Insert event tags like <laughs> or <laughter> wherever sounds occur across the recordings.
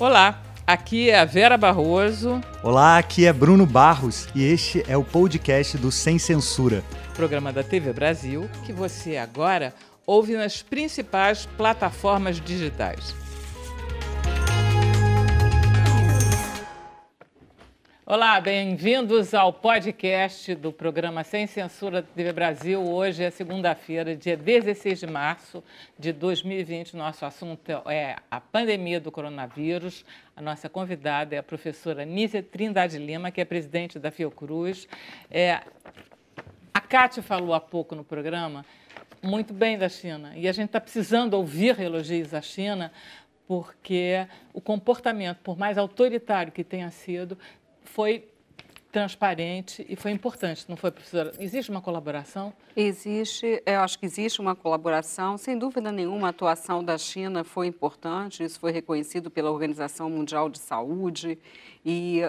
Olá, aqui é a Vera Barroso. Olá, aqui é Bruno Barros e este é o podcast do Sem Censura, programa da TV Brasil que você agora ouve nas principais plataformas digitais. Olá, bem-vindos ao podcast do programa Sem Censura TV Brasil. Hoje é segunda-feira, dia 16 de março de 2020. Nosso assunto é a pandemia do coronavírus. A nossa convidada é a professora Nízia Trindade Lima, que é presidente da Fiocruz. É, a Cátia falou há pouco no programa muito bem da China e a gente está precisando ouvir elogios à China porque o comportamento, por mais autoritário que tenha sido, foi transparente e foi importante, não foi, professora? Existe uma colaboração? Existe, eu acho que existe uma colaboração. Sem dúvida nenhuma, a atuação da China foi importante, isso foi reconhecido pela Organização Mundial de Saúde e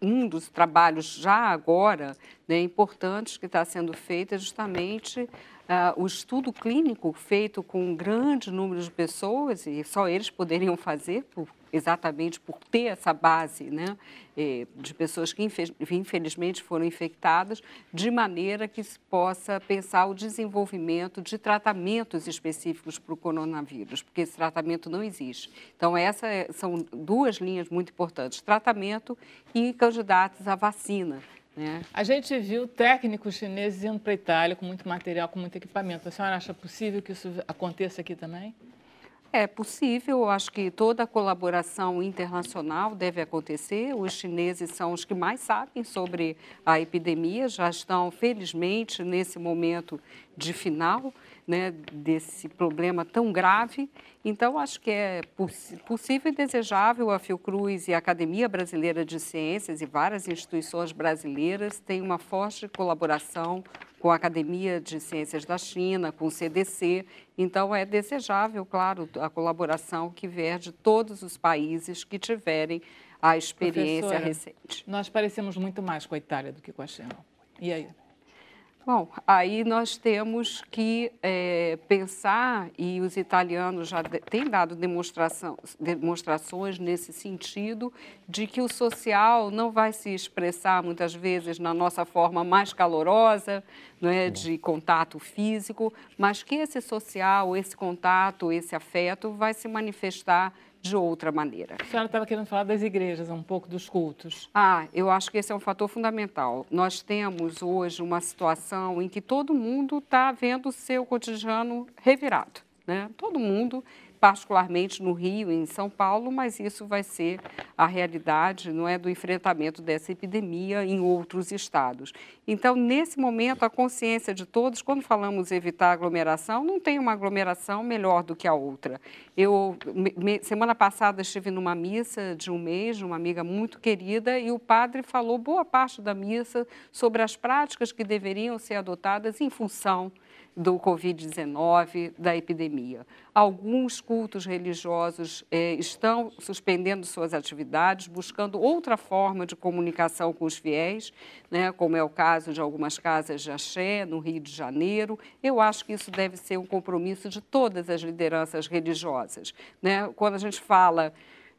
um dos trabalhos já agora né, importantes que está sendo feito é justamente uh, o estudo clínico feito com um grande número de pessoas, e só eles poderiam fazer, por exatamente por ter essa base né, eh, de pessoas que infelizmente foram infectadas, de maneira que se possa pensar o desenvolvimento de tratamentos específicos para o coronavírus, porque esse tratamento não existe. Então, essas é, são duas linhas muito importantes: tratamento e candidatos à vacina. Né? A gente viu técnicos chineses indo para a Itália com muito material, com muito equipamento. A senhora acha possível que isso aconteça aqui também? É possível, eu acho que toda a colaboração internacional deve acontecer. Os chineses são os que mais sabem sobre a epidemia, já estão, felizmente, nesse momento de final né, desse problema tão grave. Então, acho que é poss possível e desejável a Fiocruz e a Academia Brasileira de Ciências e várias instituições brasileiras têm uma forte colaboração com a Academia de Ciências da China, com o CDC. Então, é desejável, claro, a colaboração que vier de todos os países que tiverem a experiência recente. Nós parecemos muito mais com a Itália do que com a China. E aí? Bom, aí nós temos que é, pensar, e os italianos já de, têm dado demonstrações nesse sentido, de que o social não vai se expressar muitas vezes na nossa forma mais calorosa, não é, de contato físico, mas que esse social, esse contato, esse afeto vai se manifestar de outra maneira. A senhora estava querendo falar das igrejas, um pouco dos cultos. Ah, eu acho que esse é um fator fundamental. Nós temos hoje uma situação em que todo mundo está vendo o seu cotidiano revirado. Né? Todo mundo particularmente no Rio e em São Paulo, mas isso vai ser a realidade, não é, do enfrentamento dessa epidemia em outros estados. Então, nesse momento, a consciência de todos, quando falamos evitar aglomeração, não tem uma aglomeração melhor do que a outra. Eu, me, semana passada, estive numa missa de um mês, uma amiga muito querida, e o padre falou boa parte da missa sobre as práticas que deveriam ser adotadas em função do Covid-19, da epidemia. Alguns cultos religiosos eh, estão suspendendo suas atividades, buscando outra forma de comunicação com os fiéis, né, como é o caso de algumas casas de axé no Rio de Janeiro. Eu acho que isso deve ser um compromisso de todas as lideranças religiosas. Né? Quando a gente fala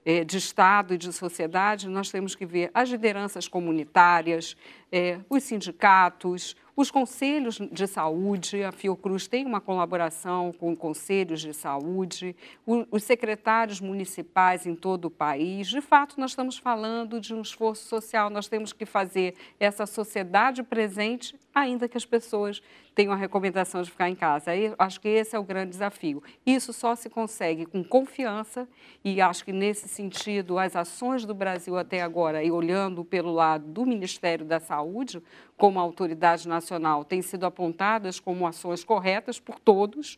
é, de Estado e de sociedade, nós temos que ver as lideranças comunitárias, é, os sindicatos, os conselhos de saúde, a Fiocruz tem uma colaboração com conselhos de saúde, os secretários municipais em todo o país. De fato, nós estamos falando de um esforço social, nós temos que fazer essa sociedade presente, ainda que as pessoas tenham a recomendação de ficar em casa. Acho que esse é o grande desafio. Isso só se consegue com confiança, e acho que nesse sentido, as ações do Brasil até agora, e olhando pelo lado do Ministério da Saúde, como autoridade nacional têm sido apontadas como ações corretas por todos,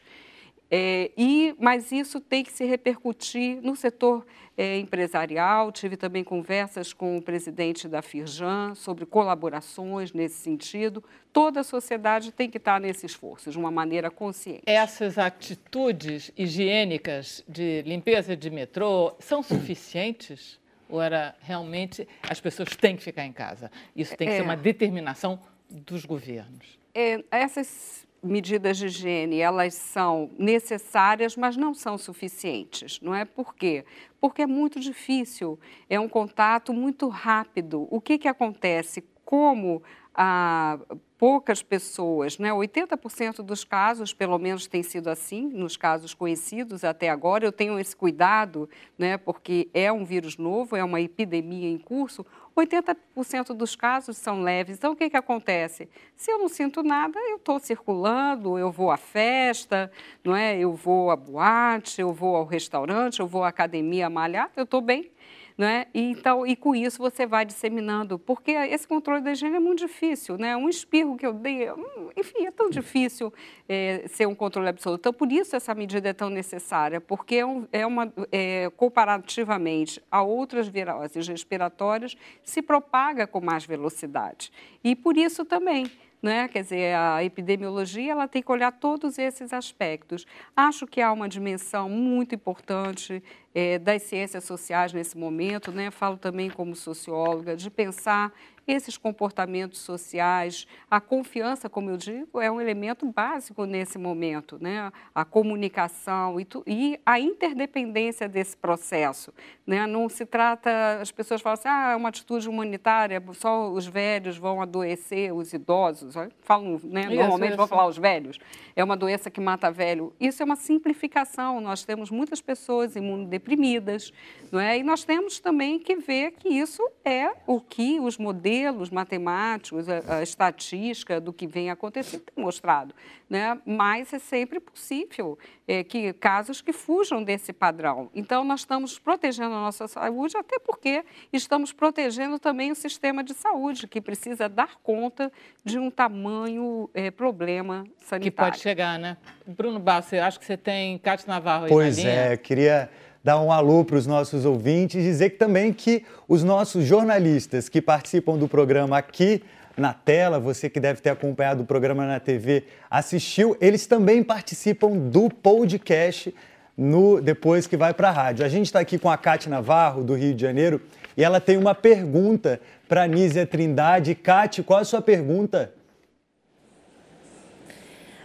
é, e, mas isso tem que se repercutir no setor é, empresarial. Tive também conversas com o presidente da Firjan sobre colaborações nesse sentido. Toda a sociedade tem que estar nesse esforço, de uma maneira consciente. Essas atitudes higiênicas de limpeza de metrô são suficientes? Ou era realmente as pessoas têm que ficar em casa? Isso tem que é. ser uma determinação dos governos. É, essas medidas de higiene, elas são necessárias, mas não são suficientes, não é? Por quê? Porque é muito difícil, é um contato muito rápido. O que, que acontece? Como a poucas pessoas, né? 80% dos casos, pelo menos, tem sido assim, nos casos conhecidos até agora. Eu tenho esse cuidado, né? Porque é um vírus novo, é uma epidemia em curso. 80% dos casos são leves. Então, o que, que acontece? Se eu não sinto nada, eu estou circulando, eu vou à festa, não é? eu vou à boate, eu vou ao restaurante, eu vou à academia malhar, eu estou bem. Né? E, então, e com isso você vai disseminando, porque esse controle da higiene é muito difícil, né? Um espirro que eu dei, hum, enfim, é tão difícil é, ser um controle absoluto. Então, por isso essa medida é tão necessária, porque é, um, é uma, é, comparativamente a outras viroses respiratórias, se propaga com mais velocidade. E por isso também né? Quer dizer, a epidemiologia ela tem que olhar todos esses aspectos. Acho que há uma dimensão muito importante é, das ciências sociais nesse momento, né? Falo também como socióloga de pensar esses comportamentos sociais, a confiança, como eu digo, é um elemento básico nesse momento, né? A comunicação e, tu, e a interdependência desse processo, né? Não se trata, as pessoas falam assim, ah, é uma atitude humanitária, só os velhos vão adoecer, os idosos, falam, né? Isso, normalmente isso. vão falar os velhos, é uma doença que mata velho. Isso é uma simplificação. Nós temos muitas pessoas imunodeprimidas, não é? E nós temos também que ver que isso é o que os modelos modelos matemáticos, a, a estatística do que vem acontecendo tem mostrado, né? mas é sempre possível é, que casos que fujam desse padrão. Então, nós estamos protegendo a nossa saúde, até porque estamos protegendo também o sistema de saúde, que precisa dar conta de um tamanho é, problema sanitário. Que pode chegar, né? Bruno Bassi, acho que você tem Cátia Navarro aí Pois é, queria dar um alô para os nossos ouvintes dizer que também que os nossos jornalistas que participam do programa aqui na tela, você que deve ter acompanhado o programa na TV, assistiu, eles também participam do podcast no depois que vai para a rádio. A gente está aqui com a Cátia Navarro, do Rio de Janeiro, e ela tem uma pergunta para a Nízia Trindade. Cátia, qual a sua pergunta?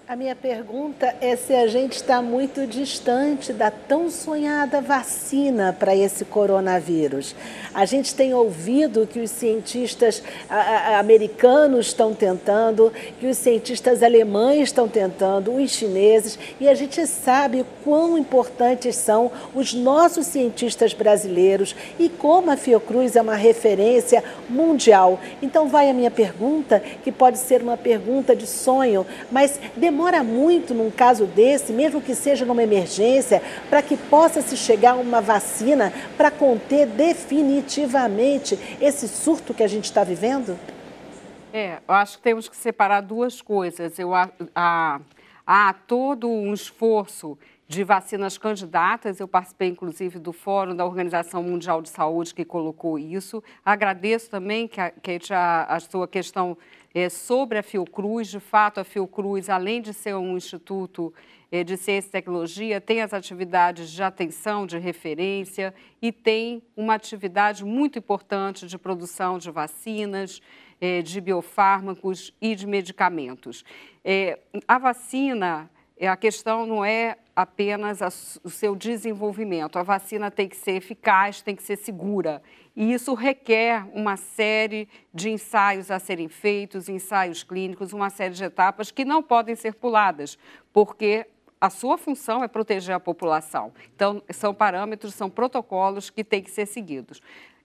A minha pergunta é se a gente está muito distante da tão sonhada vacina para esse coronavírus. A gente tem ouvido que os cientistas americanos estão tentando, que os cientistas alemães estão tentando, os chineses, e a gente sabe quão importantes são os nossos cientistas brasileiros e como a Fiocruz é uma referência mundial. Então, vai a minha pergunta, que pode ser uma pergunta de sonho, mas demora demora muito num caso desse, mesmo que seja numa emergência, para que possa se chegar a uma vacina para conter definitivamente esse surto que a gente está vivendo? É, eu acho que temos que separar duas coisas. Eu, há, há, todo um esforço de vacinas candidatas. Eu participei, inclusive, do Fórum da Organização Mundial de Saúde que colocou isso. Agradeço também, Kate, a, a sua questão sobre a Fiocruz. De fato, a Fiocruz, além de ser um instituto é, de ciência e tecnologia, tem as atividades de atenção, de referência e tem uma atividade muito importante de produção de vacinas, é, de biofármacos e de medicamentos. É, a vacina, é, a questão não é apenas a, o seu desenvolvimento. A vacina tem que ser eficaz, tem que ser segura. E isso requer uma série de ensaios a serem feitos, ensaios clínicos, uma série de etapas que não podem ser puladas, porque a sua função é proteger a população. Então, são parâmetros, são protocolos que têm que ser seguidos.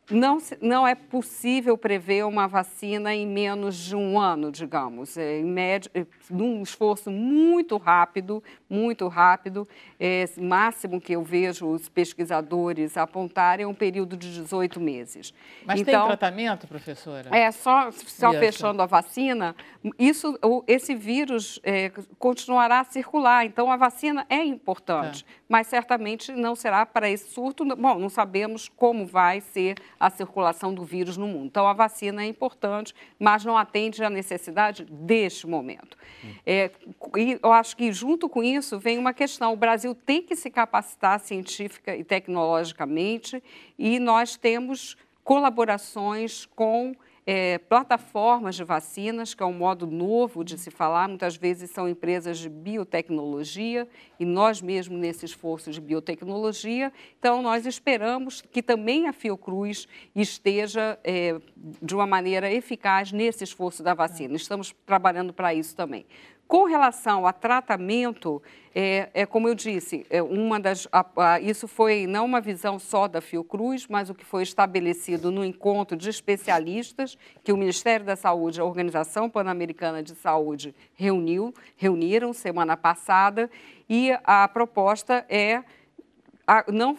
Não, não é possível prever uma vacina em menos de um ano, digamos, é, em médio, é, num esforço muito rápido, muito rápido. É, máximo que eu vejo os pesquisadores apontarem é um período de 18 meses. Mas então, tem tratamento, professora? É, só, só fechando a vacina, isso, esse vírus é, continuará a circular. Então, a vacina é importante, é. mas certamente não será para esse surto. Bom, não sabemos como vai ser a circulação do vírus no mundo. Então, a vacina é importante, mas não atende à necessidade deste momento. É, e eu acho que, junto com isso, vem uma questão: o Brasil tem que se capacitar científica e tecnologicamente, e nós temos colaborações com é, plataformas de vacinas, que é um modo novo de se falar, muitas vezes são empresas de biotecnologia e nós mesmos nesse esforço de biotecnologia. Então, nós esperamos que também a Fiocruz esteja é, de uma maneira eficaz nesse esforço da vacina. Estamos trabalhando para isso também. Com relação a tratamento, é, é como eu disse, é uma das, a, a, isso foi não uma visão só da Fiocruz, mas o que foi estabelecido no encontro de especialistas que o Ministério da Saúde, a Organização Pan-Americana de Saúde reuniu, reuniram semana passada, e a proposta é a, não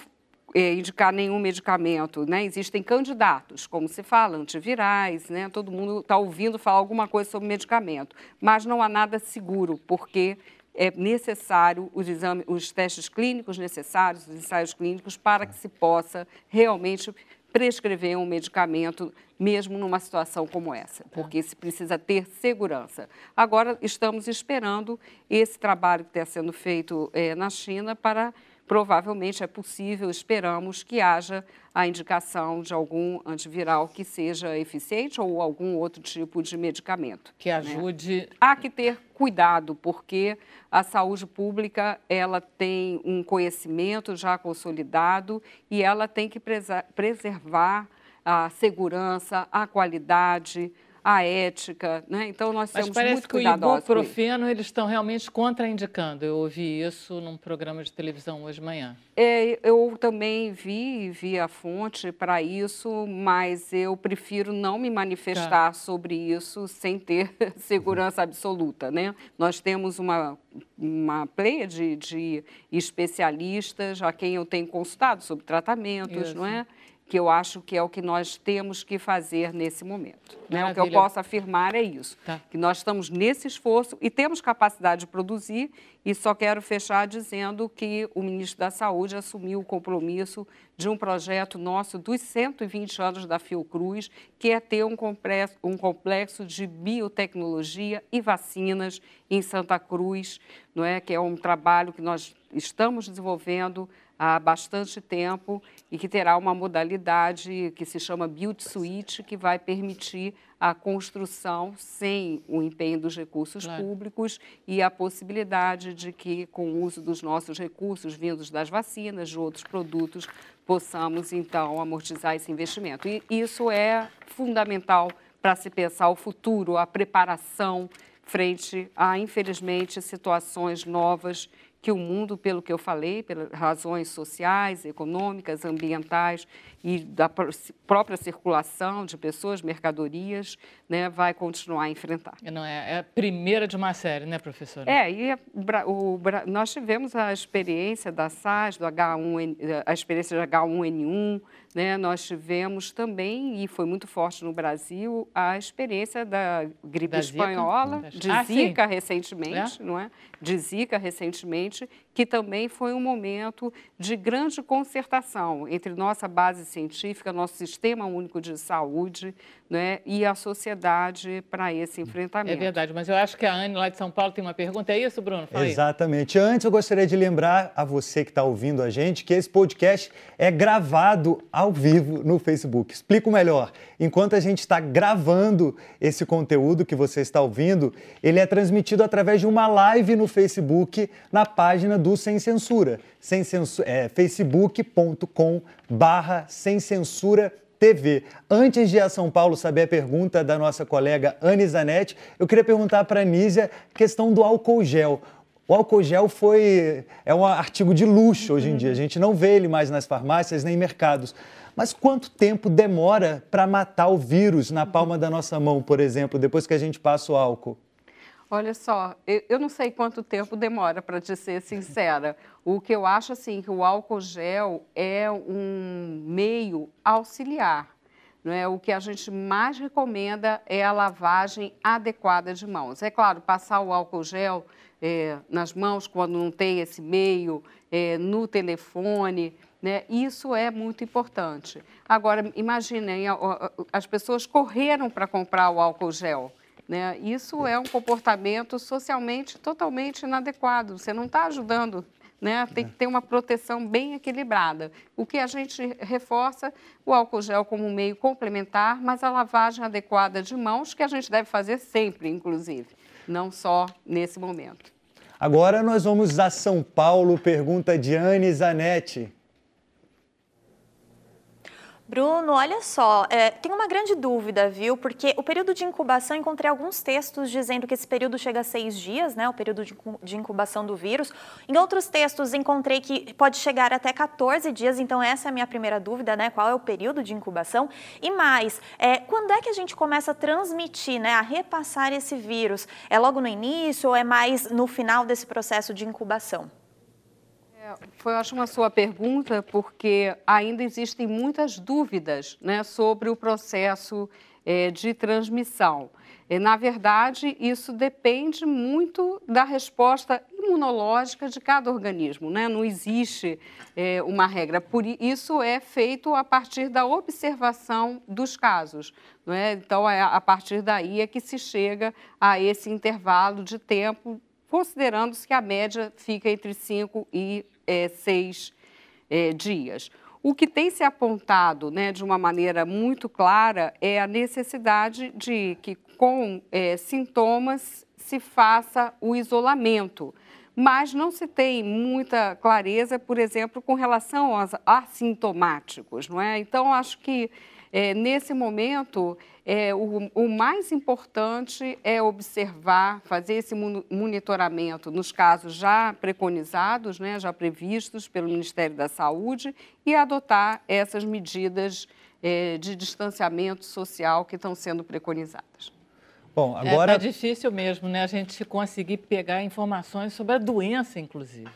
indicar nenhum medicamento, né? Existem candidatos, como se fala, antivirais, né? Todo mundo está ouvindo falar alguma coisa sobre medicamento, mas não há nada seguro, porque é necessário os exames, os testes clínicos necessários, os ensaios clínicos, para que se possa realmente prescrever um medicamento, mesmo numa situação como essa, porque se precisa ter segurança. Agora, estamos esperando esse trabalho que está sendo feito é, na China para provavelmente é possível, esperamos que haja a indicação de algum antiviral que seja eficiente ou algum outro tipo de medicamento. Que né? ajude. Né? Há que ter cuidado, porque a saúde pública ela tem um conhecimento já consolidado e ela tem que preservar a segurança, a qualidade, a ética, né? Então nós Mas somos muito cuidadosos. Mas parece que o ibuprofeno eles estão realmente contraindicando. Eu ouvi isso num programa de televisão hoje de manhã. É, eu também vi, vi a fonte para isso, mas eu prefiro não me manifestar tá. sobre isso sem ter <laughs> segurança absoluta, né? Nós temos uma uma pleia de, de especialistas a quem eu tenho consultado sobre tratamentos, isso. não é? Que eu acho que é o que nós temos que fazer nesse momento. Né? O que eu posso afirmar é isso, tá. que nós estamos nesse esforço e temos capacidade de produzir e só quero fechar dizendo que o ministro da Saúde assumiu o compromisso de um projeto nosso dos 120 anos da Fiocruz, que é ter um complexo, um complexo de biotecnologia e vacinas em Santa Cruz, não é? que é um trabalho que nós estamos desenvolvendo há bastante tempo e que terá uma modalidade que se chama Build Suite, que vai permitir a construção sem o empenho dos recursos claro. públicos e a possibilidade de que, com o uso dos nossos recursos vindos das vacinas, de outros produtos, possamos, então, amortizar esse investimento. E isso é fundamental para se pensar o futuro, a preparação frente a, infelizmente, situações novas que o mundo, pelo que eu falei, pelas razões sociais, econômicas, ambientais e da própria circulação de pessoas, mercadorias, né, vai continuar a enfrentar. Não é, é a primeira de uma série, né, professora? É, e o, nós tivemos a experiência da SARS, do H1, a experiência de H1N1, né, nós tivemos também, e foi muito forte no Brasil, a experiência da gripe da espanhola, Zika? de ah, Zika sim. recentemente, é? não é? De Zika recentemente, que também foi um momento de grande concertação entre nossa base científica, nosso sistema único de saúde né, e a sociedade para esse enfrentamento. É verdade, mas eu acho que a Anne lá de São Paulo tem uma pergunta. É isso, Bruno? Fala Exatamente. Aí. Antes, eu gostaria de lembrar a você que está ouvindo a gente que esse podcast é gravado ao vivo no Facebook. Explico melhor. Enquanto a gente está gravando esse conteúdo que você está ouvindo, ele é transmitido através de uma live no Facebook na página do Sem Censura, sem é, facebook.com barra sem censura TV. Antes de a São Paulo saber a pergunta da nossa colega Anne Zanetti, eu queria perguntar para a Nízia a questão do álcool gel. O álcool gel foi é um artigo de luxo hoje em dia. A gente não vê ele mais nas farmácias nem em mercados. Mas quanto tempo demora para matar o vírus na palma da nossa mão, por exemplo, depois que a gente passa o álcool? Olha só, eu não sei quanto tempo demora, para te ser sincera. <laughs> O que eu acho, assim, que o álcool gel é um meio auxiliar. Não é? O que a gente mais recomenda é a lavagem adequada de mãos. É claro, passar o álcool gel é, nas mãos quando não tem esse meio, é, no telefone, né? Isso é muito importante. Agora, imaginem, as pessoas correram para comprar o álcool gel. Né? Isso é um comportamento socialmente totalmente inadequado. Você não está ajudando né? Tem que ter uma proteção bem equilibrada. O que a gente reforça, o álcool gel como um meio complementar, mas a lavagem adequada de mãos, que a gente deve fazer sempre, inclusive, não só nesse momento. Agora nós vamos a São Paulo, pergunta de Anne Zanetti. Bruno, olha só, é, tem uma grande dúvida, viu? Porque o período de incubação, encontrei alguns textos dizendo que esse período chega a seis dias, né? O período de incubação do vírus. Em outros textos, encontrei que pode chegar até 14 dias. Então, essa é a minha primeira dúvida, né? Qual é o período de incubação? E mais, é, quando é que a gente começa a transmitir, né? A repassar esse vírus? É logo no início ou é mais no final desse processo de incubação? Foi ótima a sua pergunta, porque ainda existem muitas dúvidas né, sobre o processo é, de transmissão. E, na verdade, isso depende muito da resposta imunológica de cada organismo. Né? Não existe é, uma regra. Por isso é feito a partir da observação dos casos. É? Então, é a partir daí é que se chega a esse intervalo de tempo, considerando-se que a média fica entre 5 e é, seis é, dias. O que tem se apontado né, de uma maneira muito clara é a necessidade de que, com é, sintomas, se faça o isolamento. Mas não se tem muita clareza, por exemplo, com relação aos assintomáticos, não é? Então, acho que é, nesse momento, é, o, o, mais importante é observar, fazer esse monitoramento nos casos já preconizados, né, já previstos pelo Ministério da Saúde e adotar essas medidas é, de distanciamento social que estão sendo preconizadas. Bom, agora... É, é difícil mesmo, né, a gente conseguir pegar informações sobre a doença, inclusive,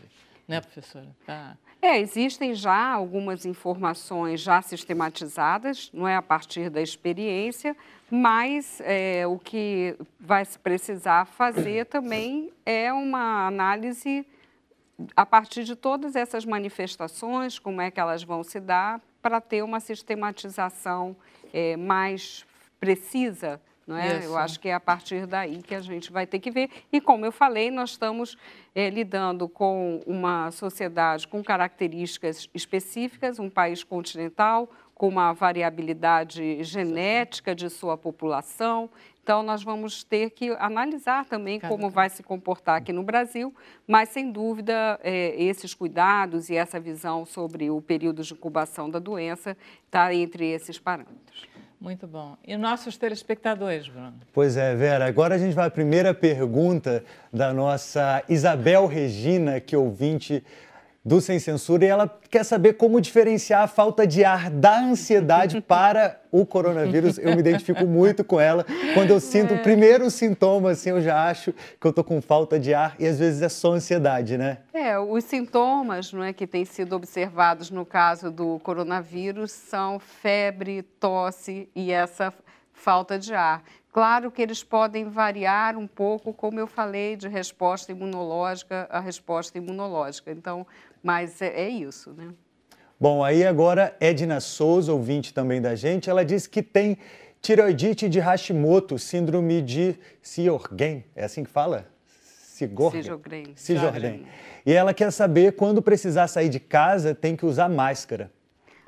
né, professora? Tá. É, existem já algumas informações já sistematizadas, não é a partir da experiência, mas é, o que vai se precisar fazer também é uma análise a partir de todas essas manifestações, como é que elas vão se dar, para ter uma sistematização é, mais precisa não é? Eu acho que é a partir daí que a gente vai ter que ver. E como eu falei, nós estamos é, lidando com uma sociedade com características específicas, um país continental, com uma variabilidade genética de sua população. Então, nós vamos ter que analisar também como vai se comportar aqui no Brasil, mas, sem dúvida, é, esses cuidados e essa visão sobre o período de incubação da doença está entre esses parâmetros. Muito bom. E nossos telespectadores, Bruno? Pois é, Vera. Agora a gente vai à primeira pergunta da nossa Isabel Regina, que é ouvinte do Sem Censura e ela quer saber como diferenciar a falta de ar da ansiedade <laughs> para o coronavírus. Eu me identifico muito com ela. Quando eu sinto é. o primeiro sintoma, assim, eu já acho que eu tô com falta de ar e às vezes é só ansiedade, né? É, os sintomas não é, que têm sido observados no caso do coronavírus são febre, tosse e essa falta de ar. Claro que eles podem variar um pouco, como eu falei, de resposta imunológica a resposta imunológica. Então, mas é, é isso, né? Bom, aí agora Edna Souza, ouvinte também da gente, ela diz que tem tireoidite de Hashimoto, síndrome de Sjogren, é assim que fala? Sjogren. Sjogren. E ela quer saber quando precisar sair de casa tem que usar máscara.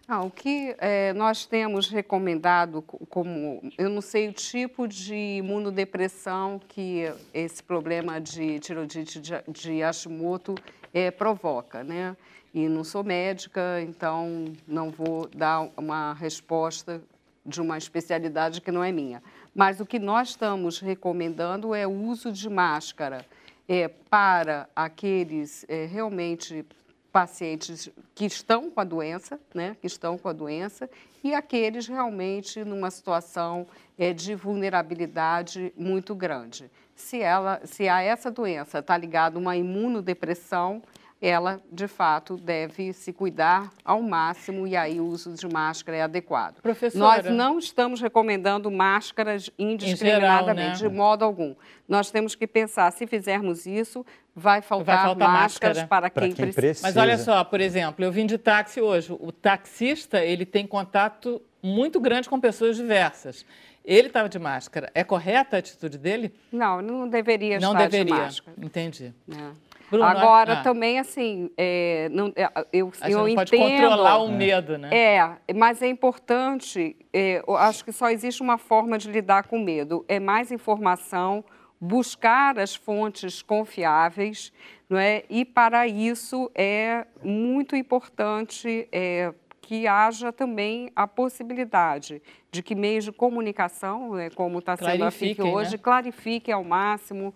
Ah, o que é, nós temos recomendado como, eu não sei o tipo de imunodepressão que esse problema de tiroidite de, de Hashimoto é, provoca, né? E não sou médica, então não vou dar uma resposta de uma especialidade que não é minha. Mas o que nós estamos recomendando é o uso de máscara é, para aqueles é, realmente pacientes que estão com a doença, né, que estão com a doença, e aqueles realmente numa situação é, de vulnerabilidade muito grande. Se, ela, se a essa doença está ligada uma imunodepressão, ela, de fato, deve se cuidar ao máximo e aí o uso de máscara é adequado. Professora, Nós não estamos recomendando máscaras indiscriminadamente, geral, né? de modo algum. Nós temos que pensar, se fizermos isso, vai faltar, vai faltar máscaras máscara. para quem, quem precisa. precisa. Mas olha só, por exemplo, eu vim de táxi hoje. O taxista, ele tem contato muito grande com pessoas diversas. Ele estava de máscara. É correta a atitude dele? Não, não deveria não estar deveria. de máscara. Entendi. É. Bruno, Agora, ah. também, assim, é, não, é, eu, a eu não entendo... pode controlar o medo, né? É, mas é importante, é, eu acho que só existe uma forma de lidar com o medo. É mais informação, buscar as fontes confiáveis, não é? E, para isso, é muito importante... É, que haja também a possibilidade de que meios de comunicação, né, como está sendo a FIC hoje, né? clarifiquem ao máximo,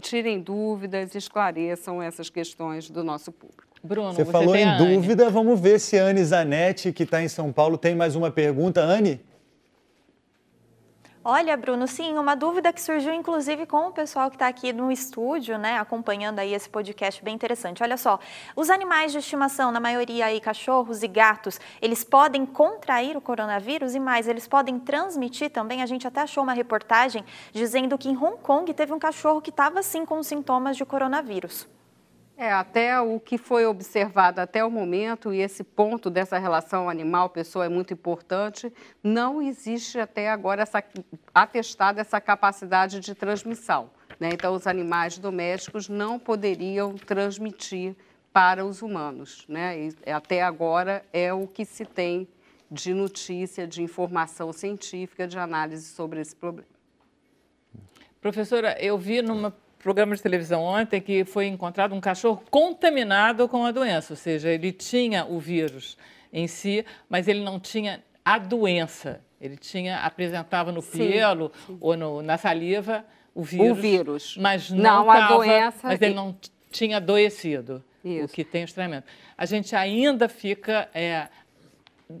tirem dúvidas, esclareçam essas questões do nosso público. Bruno, você, você falou em dúvida, vamos ver se a Anne Zanetti, que está em São Paulo, tem mais uma pergunta. Anne? Olha, Bruno, sim, uma dúvida que surgiu inclusive com o pessoal que está aqui no estúdio, né, acompanhando aí esse podcast bem interessante. Olha só, os animais de estimação, na maioria aí cachorros e gatos, eles podem contrair o coronavírus e mais, eles podem transmitir também. A gente até achou uma reportagem dizendo que em Hong Kong teve um cachorro que estava sim com sintomas de coronavírus. É, até o que foi observado até o momento, e esse ponto dessa relação animal-pessoa é muito importante, não existe até agora essa, atestada essa capacidade de transmissão. Né? Então, os animais domésticos não poderiam transmitir para os humanos. Né? E até agora é o que se tem de notícia, de informação científica, de análise sobre esse problema. Professora, eu vi numa programa de televisão ontem que foi encontrado um cachorro contaminado com a doença, ou seja, ele tinha o vírus em si, mas ele não tinha a doença. Ele tinha apresentava no pelo sim. ou no, na saliva o vírus, o vírus. mas não, não a doença, mas ele não tinha adoecido. Isso. O que tem estranhamento. A gente ainda fica é,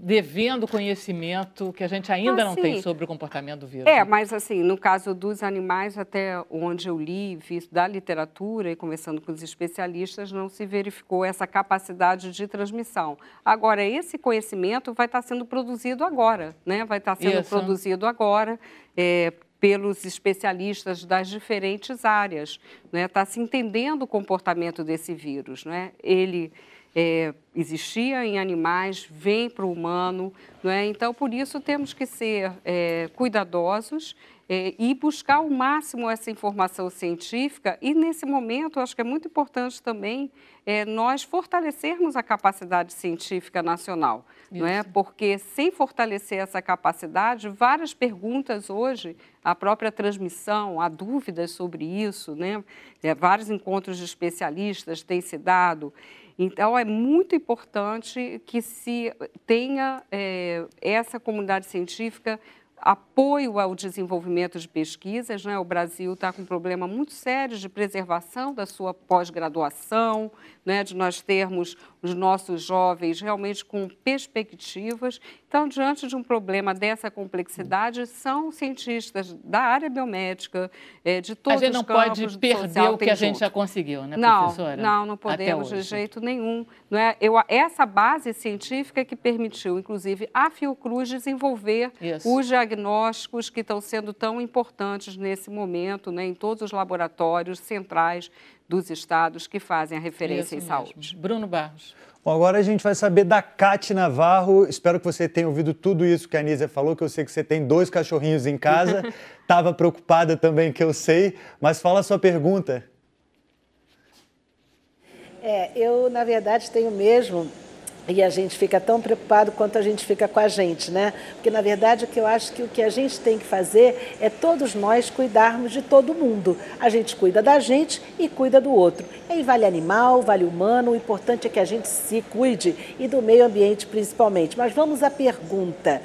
devendo conhecimento que a gente ainda não tem sobre o comportamento do vírus. É, né? mas assim, no caso dos animais, até onde eu li, vi da literatura e conversando com os especialistas, não se verificou essa capacidade de transmissão. Agora, esse conhecimento vai estar sendo produzido agora, né? Vai estar sendo Isso. produzido agora. É, pelos especialistas das diferentes áreas, né? Está se entendendo o comportamento desse vírus, né? Ele é, existia em animais, vem para o humano. É? Então, por isso, temos que ser é, cuidadosos é, e buscar ao máximo essa informação científica. E, nesse momento, acho que é muito importante também é, nós fortalecermos a capacidade científica nacional. É? Porque, sem fortalecer essa capacidade, várias perguntas hoje, a própria transmissão, há dúvidas sobre isso, né? Vários encontros de especialistas têm se dado. Então, é muito importante que se tenha é, essa comunidade científica apoio ao desenvolvimento de pesquisas. Né? O Brasil está com um problema muito sério de preservação da sua pós-graduação, né? de nós termos os nossos jovens realmente com perspectivas. Então, diante de um problema dessa complexidade, são cientistas da área biomédica, é, de todos os campos. A gente não pode perder o que a gente já conseguiu, né, não, professora? Não, não podemos de jeito nenhum. Não é? Eu, essa base científica que permitiu, inclusive, a Fiocruz desenvolver Isso. os diagnósticos que estão sendo tão importantes nesse momento, né, em todos os laboratórios centrais dos estados que fazem a referência Isso em mesmo. saúde. Bruno Barros. Bom, agora a gente vai saber da Cate Navarro. Espero que você tenha ouvido tudo isso que a Anísia falou, que eu sei que você tem dois cachorrinhos em casa. <laughs> Estava preocupada também, que eu sei. Mas fala a sua pergunta. É, eu, na verdade, tenho mesmo e a gente fica tão preocupado quanto a gente fica com a gente, né? Porque, na verdade, o que eu acho que o que a gente tem que fazer é todos nós cuidarmos de todo mundo. A gente cuida da gente e cuida do outro. E aí vale animal, vale humano, o importante é que a gente se cuide e do meio ambiente principalmente. Mas vamos à pergunta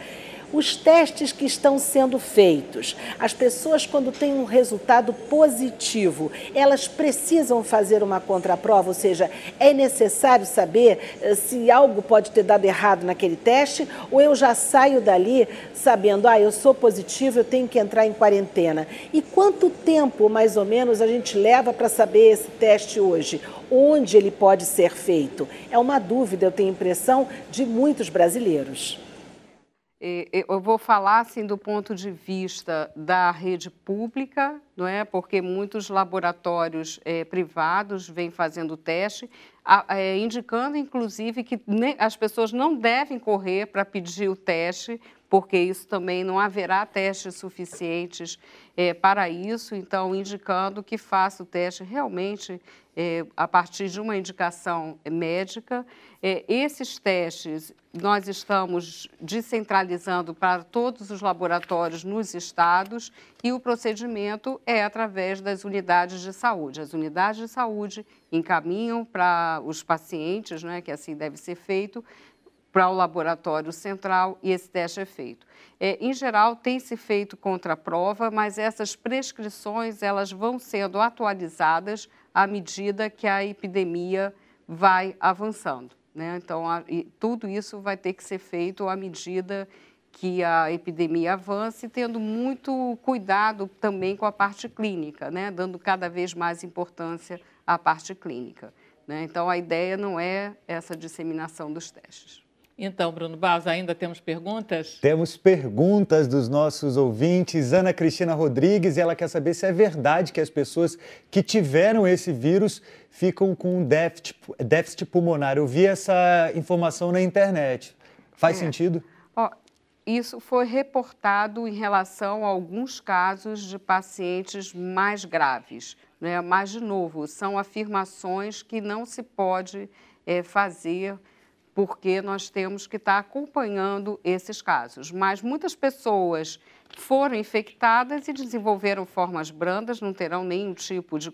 os testes que estão sendo feitos. As pessoas, quando têm um resultado positivo, elas precisam fazer uma contraprova, ou seja, é necessário saber eh, se algo pode ter dado errado naquele teste, ou eu já saio dali sabendo, ah, eu sou positivo, eu tenho que entrar em quarentena. E quanto tempo, mais ou menos, a gente leva para saber esse teste hoje? Onde ele pode ser feito? É uma dúvida, eu tenho impressão, de muitos brasileiros. Eu vou falar assim do ponto de vista da rede pública, não é? Porque muitos laboratórios é, privados vêm fazendo teste, é, indicando inclusive que as pessoas não devem correr para pedir o teste, porque isso também não haverá testes suficientes é, para isso, então indicando que faça o teste realmente é, a partir de uma indicação médica. É, esses testes nós estamos descentralizando para todos os laboratórios nos estados e o procedimento é através das unidades de saúde. As unidades de saúde encaminham para os pacientes, né, que assim deve ser feito, para o laboratório central e esse teste é feito. É, em geral, tem se feito contra a prova, mas essas prescrições elas vão sendo atualizadas à medida que a epidemia vai avançando. Né? Então, a, tudo isso vai ter que ser feito à medida que a epidemia avance, tendo muito cuidado também com a parte clínica, né? dando cada vez mais importância à parte clínica. Né? Então, a ideia não é essa disseminação dos testes. Então, Bruno Barros, ainda temos perguntas? Temos perguntas dos nossos ouvintes. Ana Cristina Rodrigues, ela quer saber se é verdade que as pessoas que tiveram esse vírus ficam com déficit, déficit pulmonar. Eu vi essa informação na internet. Faz é. sentido? Ó, isso foi reportado em relação a alguns casos de pacientes mais graves. Né? Mas, de novo, são afirmações que não se pode é, fazer porque nós temos que estar acompanhando esses casos. Mas muitas pessoas foram infectadas e desenvolveram formas brandas, não terão nenhum tipo de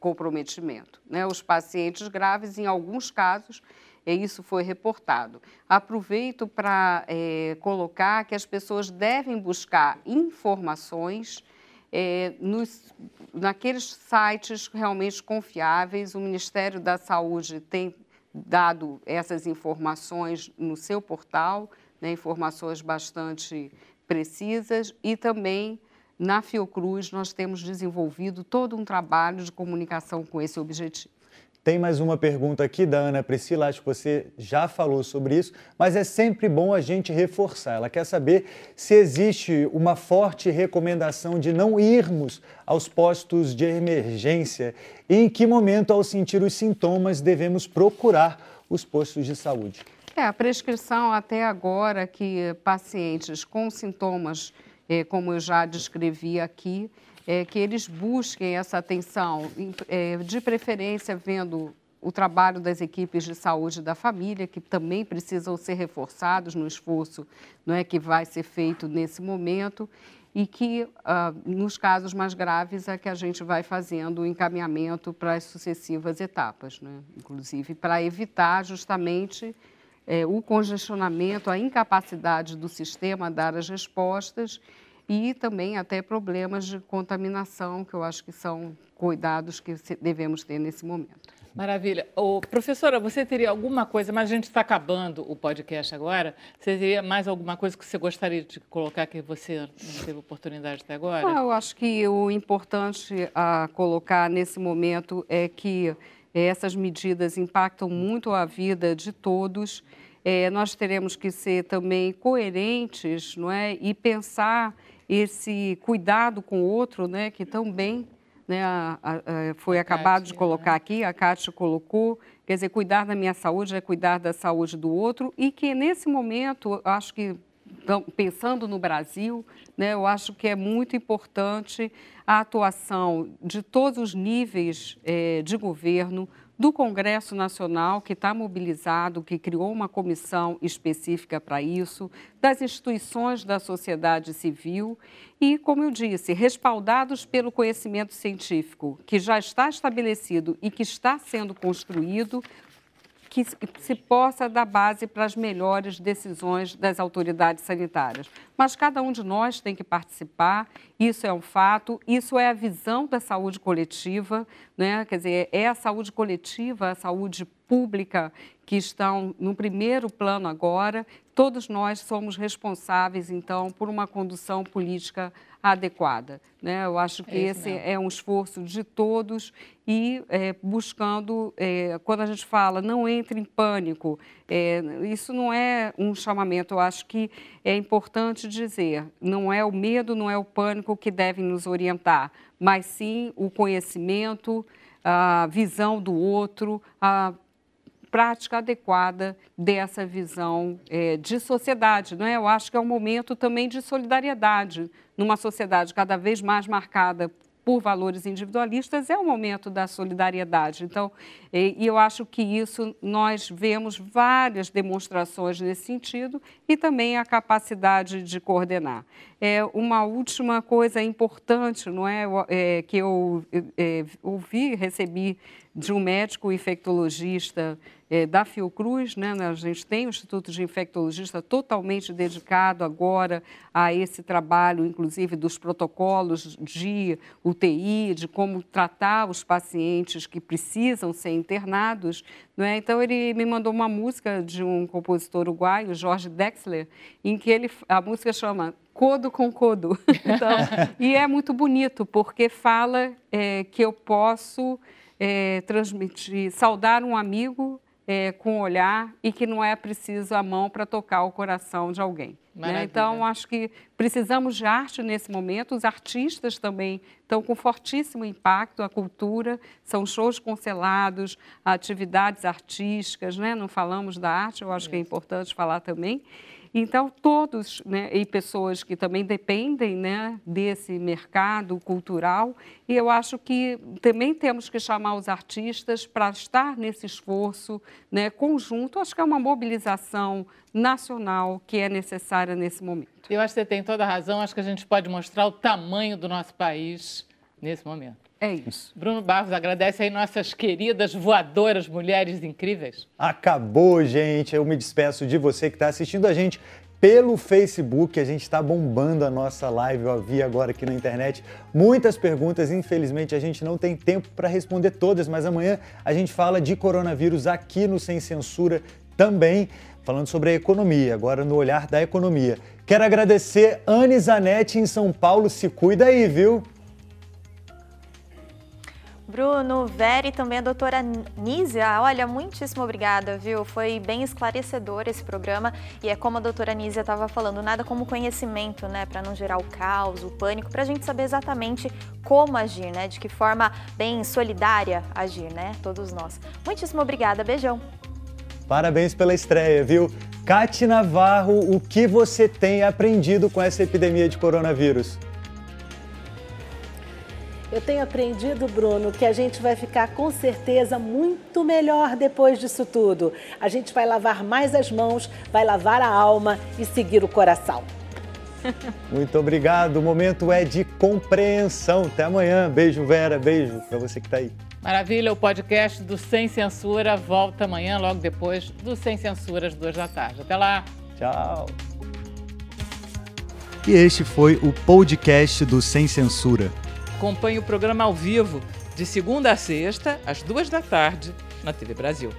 comprometimento. Né? Os pacientes graves, em alguns casos, isso foi reportado. Aproveito para é, colocar que as pessoas devem buscar informações é, nos, naqueles sites realmente confiáveis. O Ministério da Saúde tem dado essas informações no seu portal, né, informações bastante precisas, e também na Fiocruz nós temos desenvolvido todo um trabalho de comunicação com esse objetivo. Tem mais uma pergunta aqui da Ana Priscila, acho que você já falou sobre isso, mas é sempre bom a gente reforçar. Ela quer saber se existe uma forte recomendação de não irmos aos postos de emergência e em que momento, ao sentir os sintomas, devemos procurar os postos de saúde. É, a prescrição até agora que pacientes com sintomas, eh, como eu já descrevi aqui, é, que eles busquem essa atenção, é, de preferência vendo o trabalho das equipes de saúde da família, que também precisam ser reforçados no esforço não é, que vai ser feito nesse momento, e que, ah, nos casos mais graves, é que a gente vai fazendo o encaminhamento para as sucessivas etapas, né? inclusive para evitar justamente é, o congestionamento, a incapacidade do sistema a dar as respostas e também até problemas de contaminação, que eu acho que são cuidados que devemos ter nesse momento. Maravilha. Ô, professora, você teria alguma coisa, mas a gente está acabando o podcast agora, você teria mais alguma coisa que você gostaria de colocar que você não teve oportunidade até agora? Ah, eu acho que o importante a colocar nesse momento é que essas medidas impactam muito a vida de todos. É, nós teremos que ser também coerentes não é? e pensar esse cuidado com o outro, né, que também né, a, a, foi acabado Kátia, de colocar né? aqui, a Kátia colocou, quer dizer, cuidar da minha saúde é cuidar da saúde do outro e que nesse momento, acho que pensando no Brasil, né, eu acho que é muito importante a atuação de todos os níveis eh, de governo, do Congresso Nacional, que está mobilizado, que criou uma comissão específica para isso, das instituições da sociedade civil e, como eu disse, respaldados pelo conhecimento científico que já está estabelecido e que está sendo construído, que se possa dar base para as melhores decisões das autoridades sanitárias. Mas cada um de nós tem que participar, isso é um fato, isso é a visão da saúde coletiva, né? quer dizer, é a saúde coletiva, a saúde pública que estão no primeiro plano agora. Todos nós somos responsáveis, então, por uma condução política adequada. Né? Eu acho que é esse mesmo. é um esforço de todos e é, buscando, é, quando a gente fala não entre em pânico, é, isso não é um chamamento, eu acho que é importante dizer, não é o medo, não é o pânico que devem nos orientar, mas sim o conhecimento, a visão do outro, a prática adequada dessa visão é, de sociedade. Não é? Eu acho que é um momento também de solidariedade numa sociedade cada vez mais marcada por valores individualistas, é o momento da solidariedade. Então, e, eu acho que isso nós vemos várias demonstrações nesse sentido e também a capacidade de coordenar. É uma última coisa importante, não é, é que eu é, ouvi, recebi de um médico infectologista é, da Fiocruz, né? a gente tem o Instituto de Infectologista totalmente dedicado agora a esse trabalho, inclusive dos protocolos de UTI, de como tratar os pacientes que precisam ser internados. Né? Então, ele me mandou uma música de um compositor uruguaio, Jorge Dexler, em que ele, a música chama Codo com Codo. <laughs> Então, e é muito bonito, porque fala é, que eu posso é, transmitir, saudar um amigo é, com o olhar e que não é preciso a mão para tocar o coração de alguém. Né? Então, acho que precisamos de arte nesse momento. Os artistas também estão com fortíssimo impacto. A cultura são shows cancelados, atividades artísticas, né? não falamos da arte, eu acho que é importante falar também. Então, todos, né, e pessoas que também dependem né, desse mercado cultural, e eu acho que também temos que chamar os artistas para estar nesse esforço né, conjunto. Acho que é uma mobilização nacional que é necessária nesse momento. Eu acho que você tem toda a razão. Acho que a gente pode mostrar o tamanho do nosso país nesse momento. É isso. Bruno Barros, agradece aí nossas queridas voadoras mulheres incríveis. Acabou, gente. Eu me despeço de você que está assistindo a gente pelo Facebook. A gente está bombando a nossa live. Eu vi agora aqui na internet muitas perguntas. Infelizmente, a gente não tem tempo para responder todas, mas amanhã a gente fala de coronavírus aqui no Sem Censura também, falando sobre a economia, agora no olhar da economia. Quero agradecer Anne Zanetti em São Paulo. Se cuida aí, viu? Bruno, Vera e também a doutora Nízia. Olha, muitíssimo obrigada, viu? Foi bem esclarecedor esse programa e é como a doutora Nízia estava falando, nada como conhecimento, né? Para não gerar o caos, o pânico, para a gente saber exatamente como agir, né? De que forma bem solidária agir, né? Todos nós. Muitíssimo obrigada, beijão. Parabéns pela estreia, viu? Cate Navarro, o que você tem aprendido com essa epidemia de coronavírus? Eu tenho aprendido, Bruno, que a gente vai ficar com certeza muito melhor depois disso tudo. A gente vai lavar mais as mãos, vai lavar a alma e seguir o coração. <laughs> Muito obrigado. O momento é de compreensão. Até amanhã. Beijo, Vera. Beijo para você que está aí. Maravilha. O podcast do Sem Censura volta amanhã, logo depois do Sem Censura, às duas da tarde. Até lá. Tchau. E este foi o podcast do Sem Censura. Acompanhe o programa ao vivo, de segunda a sexta, às duas da tarde, na TV Brasil.